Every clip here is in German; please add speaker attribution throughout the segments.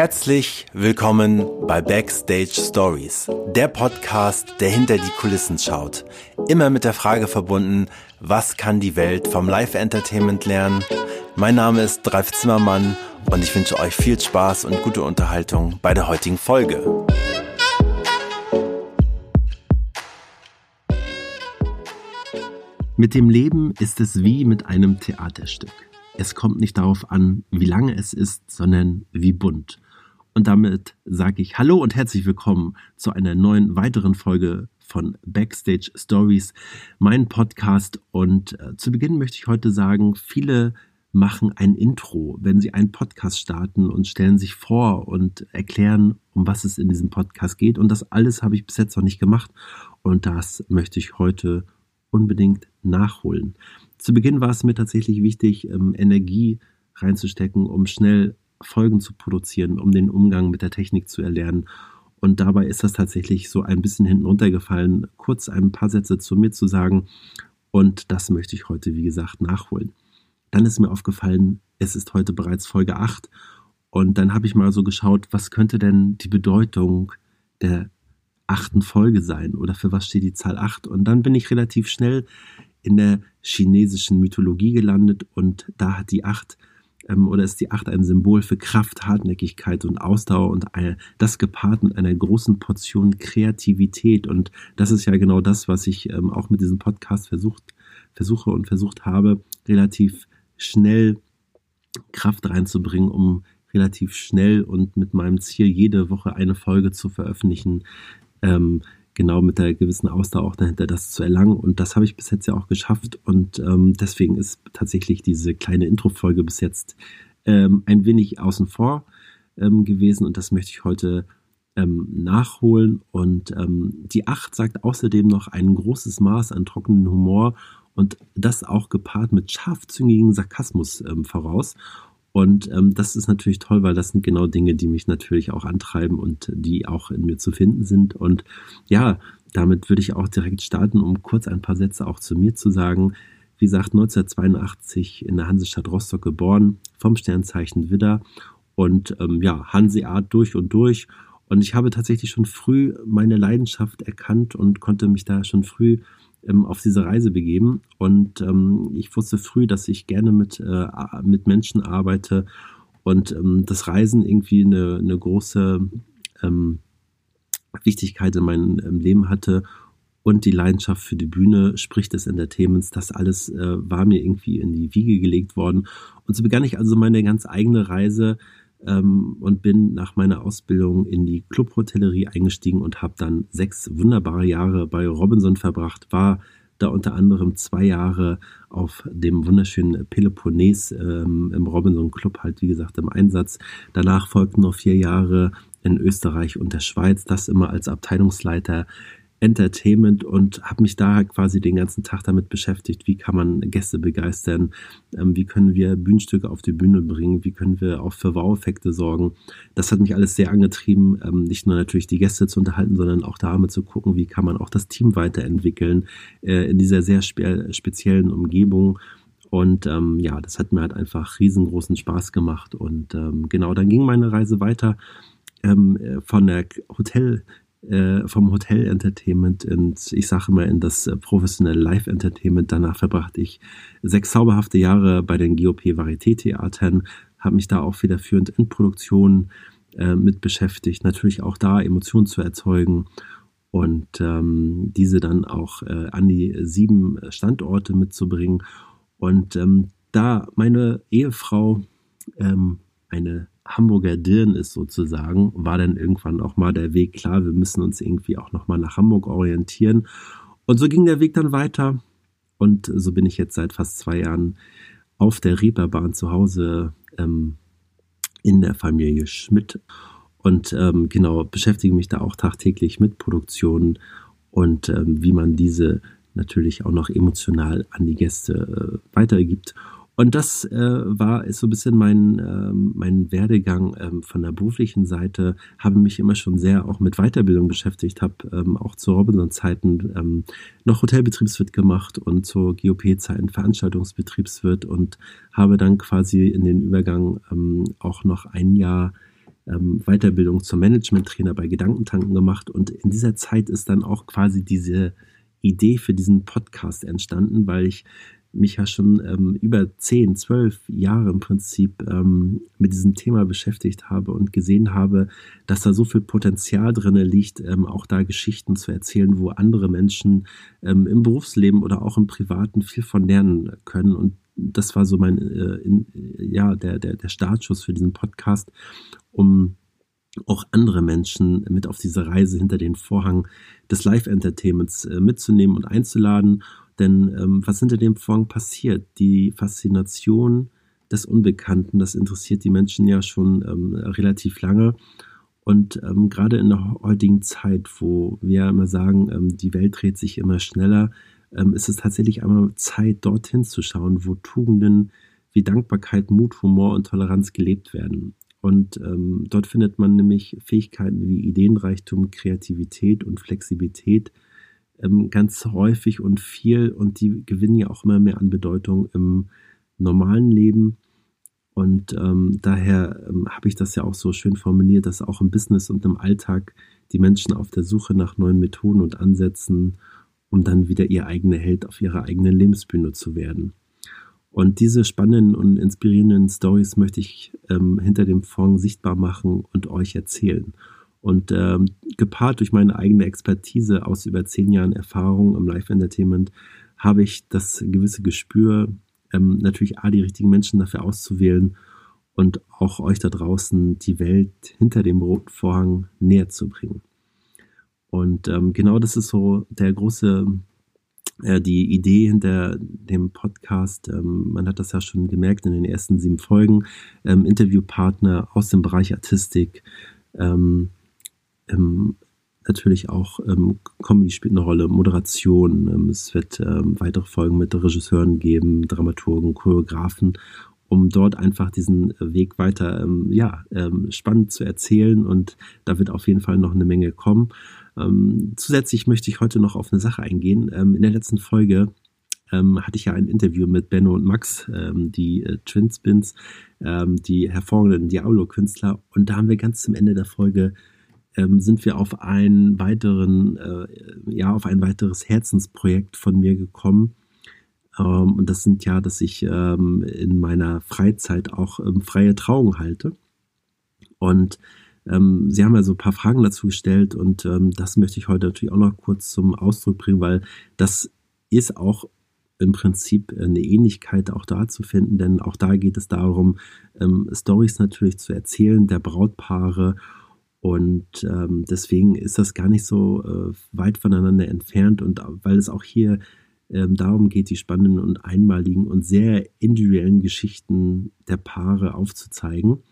Speaker 1: Herzlich willkommen bei Backstage Stories, der Podcast, der hinter die Kulissen schaut. Immer mit der Frage verbunden, was kann die Welt vom Live-Entertainment lernen? Mein Name ist Dreif Zimmermann und ich wünsche euch viel Spaß und gute Unterhaltung bei der heutigen Folge.
Speaker 2: Mit dem Leben ist es wie mit einem Theaterstück. Es kommt nicht darauf an, wie lange es ist, sondern wie bunt. Und damit sage ich Hallo und herzlich willkommen zu einer neuen weiteren Folge von Backstage Stories, mein Podcast. Und äh, zu Beginn möchte ich heute sagen, viele machen ein Intro, wenn sie einen Podcast starten und stellen sich vor und erklären, um was es in diesem Podcast geht. Und das alles habe ich bis jetzt noch nicht gemacht. Und das möchte ich heute unbedingt nachholen. Zu Beginn war es mir tatsächlich wichtig, ähm, Energie reinzustecken, um schnell Folgen zu produzieren, um den Umgang mit der Technik zu erlernen. Und dabei ist das tatsächlich so ein bisschen hinten runtergefallen, kurz ein paar Sätze zu mir zu sagen. Und das möchte ich heute, wie gesagt, nachholen. Dann ist mir aufgefallen, es ist heute bereits Folge 8. Und dann habe ich mal so geschaut, was könnte denn die Bedeutung der achten Folge sein oder für was steht die Zahl 8? Und dann bin ich relativ schnell in der chinesischen Mythologie gelandet und da hat die 8 ähm, oder ist die 8 ein Symbol für Kraft, Hartnäckigkeit und Ausdauer und eine, das gepaart mit einer großen Portion Kreativität? Und das ist ja genau das, was ich ähm, auch mit diesem Podcast versucht, versuche und versucht habe, relativ schnell Kraft reinzubringen, um relativ schnell und mit meinem Ziel, jede Woche eine Folge zu veröffentlichen, ähm, genau mit der gewissen Ausdauer auch dahinter das zu erlangen. Und das habe ich bis jetzt ja auch geschafft. Und ähm, deswegen ist tatsächlich diese kleine Intro-Folge bis jetzt ähm, ein wenig außen vor ähm, gewesen. Und das möchte ich heute ähm, nachholen. Und ähm, die 8 sagt außerdem noch ein großes Maß an trockenen Humor und das auch gepaart mit scharfzüngigen Sarkasmus ähm, voraus. Und ähm, das ist natürlich toll, weil das sind genau Dinge, die mich natürlich auch antreiben und die auch in mir zu finden sind. Und ja, damit würde ich auch direkt starten, um kurz ein paar Sätze auch zu mir zu sagen. Wie gesagt, 1982 in der Hansestadt Rostock geboren, vom Sternzeichen Widder und ähm, ja, Hanseart durch und durch. Und ich habe tatsächlich schon früh meine Leidenschaft erkannt und konnte mich da schon früh ähm, auf diese Reise begeben. Und ähm, ich wusste früh, dass ich gerne mit, äh, mit Menschen arbeite und ähm, das Reisen irgendwie eine, eine große ähm, Wichtigkeit in meinem ähm, Leben hatte und die Leidenschaft für die Bühne, sprich des Entertainments, das alles äh, war mir irgendwie in die Wiege gelegt worden. Und so begann ich also meine ganz eigene Reise ähm, und bin nach meiner Ausbildung in die Clubhotellerie eingestiegen und habe dann sechs wunderbare Jahre bei Robinson verbracht, war da unter anderem zwei Jahre auf dem wunderschönen Peloponnes ähm, im Robinson Club halt, wie gesagt, im Einsatz. Danach folgten noch vier Jahre in Österreich und der Schweiz, das immer als Abteilungsleiter Entertainment und habe mich da quasi den ganzen Tag damit beschäftigt, wie kann man Gäste begeistern, ähm, wie können wir Bühnenstücke auf die Bühne bringen, wie können wir auch für Wow-Effekte sorgen. Das hat mich alles sehr angetrieben, ähm, nicht nur natürlich die Gäste zu unterhalten, sondern auch damit zu gucken, wie kann man auch das Team weiterentwickeln äh, in dieser sehr spe speziellen Umgebung. Und ähm, ja, das hat mir halt einfach riesengroßen Spaß gemacht. Und ähm, genau, dann ging meine Reise weiter ähm, äh, von der Hotel vom Hotel Entertainment ins, ich sage mal, in das äh, professionelle Live Entertainment. Danach verbrachte ich sechs zauberhafte Jahre bei den GOP Varieté Theatern, habe mich da auch federführend in Produktionen äh, mit beschäftigt, natürlich auch da Emotionen zu erzeugen und ähm, diese dann auch äh, an die sieben Standorte mitzubringen. Und ähm, da meine Ehefrau ähm, eine Hamburger Dirn ist sozusagen, war dann irgendwann auch mal der Weg klar, wir müssen uns irgendwie auch nochmal nach Hamburg orientieren. Und so ging der Weg dann weiter. Und so bin ich jetzt seit fast zwei Jahren auf der Reeperbahn zu Hause ähm, in der Familie Schmidt. Und ähm, genau, beschäftige mich da auch tagtäglich mit Produktionen und ähm, wie man diese natürlich auch noch emotional an die Gäste äh, weitergibt. Und das äh, war ist so ein bisschen mein, ähm, mein Werdegang ähm, von der beruflichen Seite, habe mich immer schon sehr auch mit Weiterbildung beschäftigt, habe ähm, auch zu Robinson-Zeiten ähm, noch Hotelbetriebswirt gemacht und zur GOP-Zeiten Veranstaltungsbetriebswirt und habe dann quasi in den Übergang ähm, auch noch ein Jahr ähm, Weiterbildung zum Management-Trainer bei Gedankentanken gemacht. Und in dieser Zeit ist dann auch quasi diese Idee für diesen Podcast entstanden, weil ich mich ja schon ähm, über 10, 12 Jahre im Prinzip ähm, mit diesem Thema beschäftigt habe und gesehen habe, dass da so viel Potenzial drin liegt, ähm, auch da Geschichten zu erzählen, wo andere Menschen ähm, im Berufsleben oder auch im Privaten viel von lernen können. Und das war so mein, äh, in, ja, der, der, der Startschuss für diesen Podcast, um auch andere Menschen mit auf diese Reise hinter den Vorhang des Live-Entertainments äh, mitzunehmen und einzuladen denn ähm, was hinter dem Vorhang passiert? Die Faszination des Unbekannten, das interessiert die Menschen ja schon ähm, relativ lange. Und ähm, gerade in der heutigen Zeit, wo wir immer sagen, ähm, die Welt dreht sich immer schneller, ähm, ist es tatsächlich einmal Zeit, dorthin zu schauen, wo Tugenden wie Dankbarkeit, Mut, Humor und Toleranz gelebt werden. Und ähm, dort findet man nämlich Fähigkeiten wie Ideenreichtum, Kreativität und Flexibilität, ähm, ganz häufig und viel und die gewinnen ja auch immer mehr an Bedeutung im normalen Leben. Und ähm, daher ähm, habe ich das ja auch so schön formuliert, dass auch im Business und im Alltag die Menschen auf der Suche nach neuen Methoden und Ansätzen, um dann wieder ihr eigener Held auf ihrer eigenen Lebensbühne zu werden. Und diese spannenden und inspirierenden Stories möchte ich ähm, hinter dem Fonds sichtbar machen und euch erzählen. Und ähm, gepaart durch meine eigene Expertise aus über zehn Jahren Erfahrung im Live-Entertainment habe ich das gewisse Gespür, ähm, natürlich A, die richtigen Menschen dafür auszuwählen und auch euch da draußen die Welt hinter dem roten Vorhang näher zu bringen. Und ähm, genau das ist so der große, äh, die Idee hinter dem Podcast. Ähm, man hat das ja schon gemerkt in den ersten sieben Folgen. Ähm, Interviewpartner aus dem Bereich Artistik, ähm, ähm, natürlich auch ähm, Comedy spielt eine Rolle, Moderation. Ähm, es wird ähm, weitere Folgen mit Regisseuren geben, Dramaturgen, Choreografen, um dort einfach diesen Weg weiter ähm, ja, ähm, spannend zu erzählen. Und da wird auf jeden Fall noch eine Menge kommen. Ähm, zusätzlich möchte ich heute noch auf eine Sache eingehen. In der letzten Folge hatte ich ja ein Interview mit Benno und Max, die äh, Twinspins, die hervorragenden Diablo-Künstler. Und da haben wir ganz zum Ende der Folge ähm, sind wir auf einen weiteren, äh, ja, auf ein weiteres Herzensprojekt von mir gekommen. Ähm, und das sind ja, dass ich ähm, in meiner Freizeit auch ähm, freie Trauung halte. Und ähm, Sie haben ja so ein paar Fragen dazu gestellt und ähm, das möchte ich heute natürlich auch noch kurz zum Ausdruck bringen, weil das ist auch im Prinzip eine Ähnlichkeit auch da zu finden, denn auch da geht es darum, ähm, Stories natürlich zu erzählen der Brautpaare und ähm, deswegen ist das gar nicht so äh, weit voneinander entfernt und weil es auch hier ähm, darum geht, die spannenden und einmaligen und sehr individuellen Geschichten der Paare aufzuzeigen.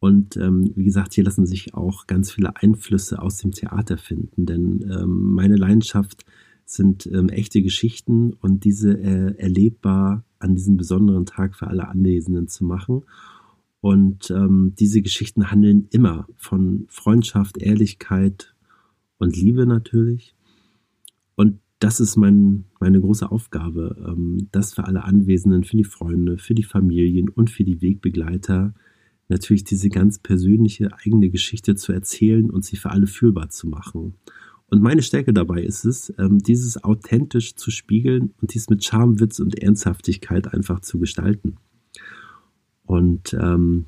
Speaker 2: Und ähm, wie gesagt, hier lassen sich auch ganz viele Einflüsse aus dem Theater finden, denn ähm, meine Leidenschaft sind ähm, echte Geschichten und diese äh, erlebbar an diesem besonderen Tag für alle Anwesenden zu machen. Und ähm, diese Geschichten handeln immer von Freundschaft, Ehrlichkeit und Liebe natürlich. Und das ist mein, meine große Aufgabe, ähm, das für alle Anwesenden, für die Freunde, für die Familien und für die Wegbegleiter natürlich diese ganz persönliche eigene Geschichte zu erzählen und sie für alle fühlbar zu machen. Und meine Stärke dabei ist es, ähm, dieses authentisch zu spiegeln und dies mit Charme, Witz und Ernsthaftigkeit einfach zu gestalten. Und ähm,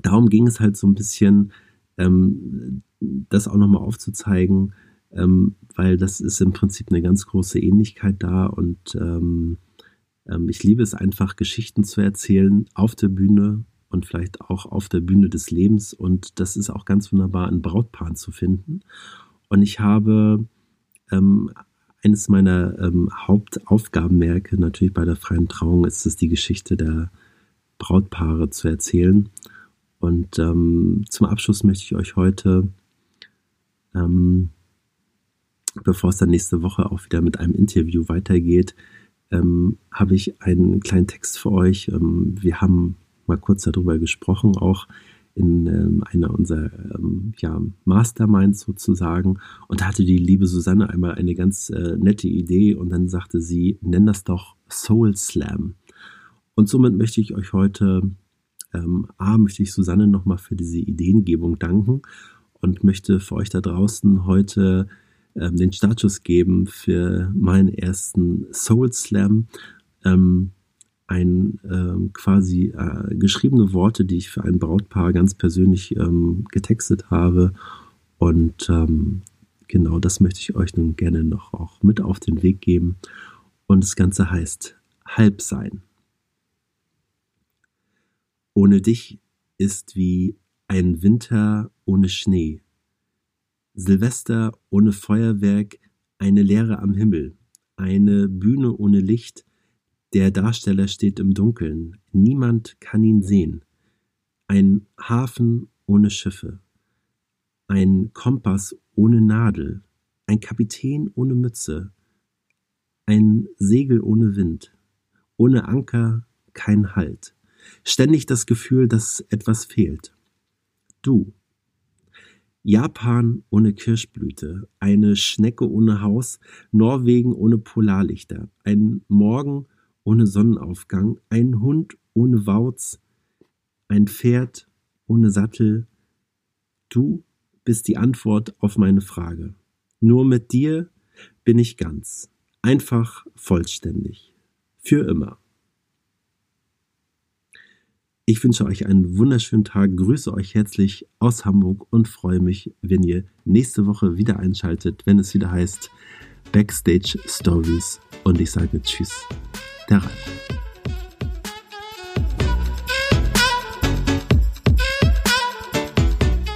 Speaker 2: darum ging es halt so ein bisschen, ähm, das auch nochmal aufzuzeigen, ähm, weil das ist im Prinzip eine ganz große Ähnlichkeit da und ähm, ähm, ich liebe es einfach, Geschichten zu erzählen auf der Bühne und vielleicht auch auf der Bühne des Lebens und das ist auch ganz wunderbar in Brautpaaren zu finden. Und ich habe ähm, eines meiner ähm, Hauptaufgabenmerke natürlich bei der freien Trauung ist es die Geschichte der Brautpaare zu erzählen. Und ähm, zum Abschluss möchte ich euch heute, ähm, bevor es dann nächste Woche auch wieder mit einem Interview weitergeht, ähm, habe ich einen kleinen Text für euch. Ähm, wir haben mal kurz darüber gesprochen, auch in ähm, einer unserer ähm, ja, Masterminds sozusagen. Und da hatte die liebe Susanne einmal eine ganz äh, nette Idee und dann sagte sie, nenn das doch Soul Slam. Und somit möchte ich euch heute Ähm, A, möchte ich Susanne nochmal für diese Ideengebung danken und möchte für euch da draußen heute ähm, den Startschuss geben für meinen ersten Soul Slam. Ähm, ein ähm, quasi äh, geschriebene Worte, die ich für ein Brautpaar ganz persönlich ähm, getextet habe. Und ähm, genau das möchte ich euch nun gerne noch auch mit auf den Weg geben. Und das Ganze heißt Halb sein. Ohne dich ist wie ein Winter ohne Schnee. Silvester ohne Feuerwerk, eine Leere am Himmel, eine Bühne ohne Licht, der Darsteller steht im Dunkeln, niemand kann ihn sehen. Ein Hafen ohne Schiffe, ein Kompass ohne Nadel, ein Kapitän ohne Mütze, ein Segel ohne Wind, ohne Anker kein Halt, ständig das Gefühl, dass etwas fehlt. Du, Japan ohne Kirschblüte, eine Schnecke ohne Haus, Norwegen ohne Polarlichter, ein Morgen ohne Sonnenaufgang, ein Hund ohne Wauz, ein Pferd ohne Sattel. Du bist die Antwort auf meine Frage. Nur mit dir bin ich ganz, einfach vollständig, für immer. Ich wünsche euch einen wunderschönen Tag, grüße euch herzlich aus Hamburg und freue mich, wenn ihr nächste Woche wieder einschaltet, wenn es wieder heißt Backstage Stories und ich sage Tschüss der Ralf.